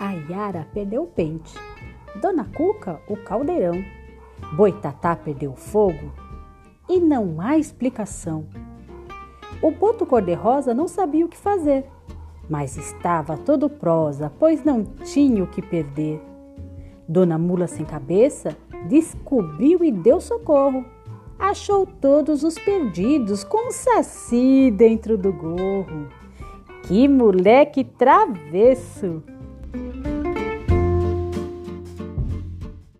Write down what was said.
a Yara perdeu o pente, Dona Cuca o caldeirão, Boitatá perdeu o fogo e não há explicação. O boto cor-de-rosa não sabia o que fazer, mas estava todo prosa, pois não tinha o que perder. Dona Mula sem cabeça descobriu e deu socorro. Achou todos os perdidos com um saci dentro do gorro. Que moleque travesso!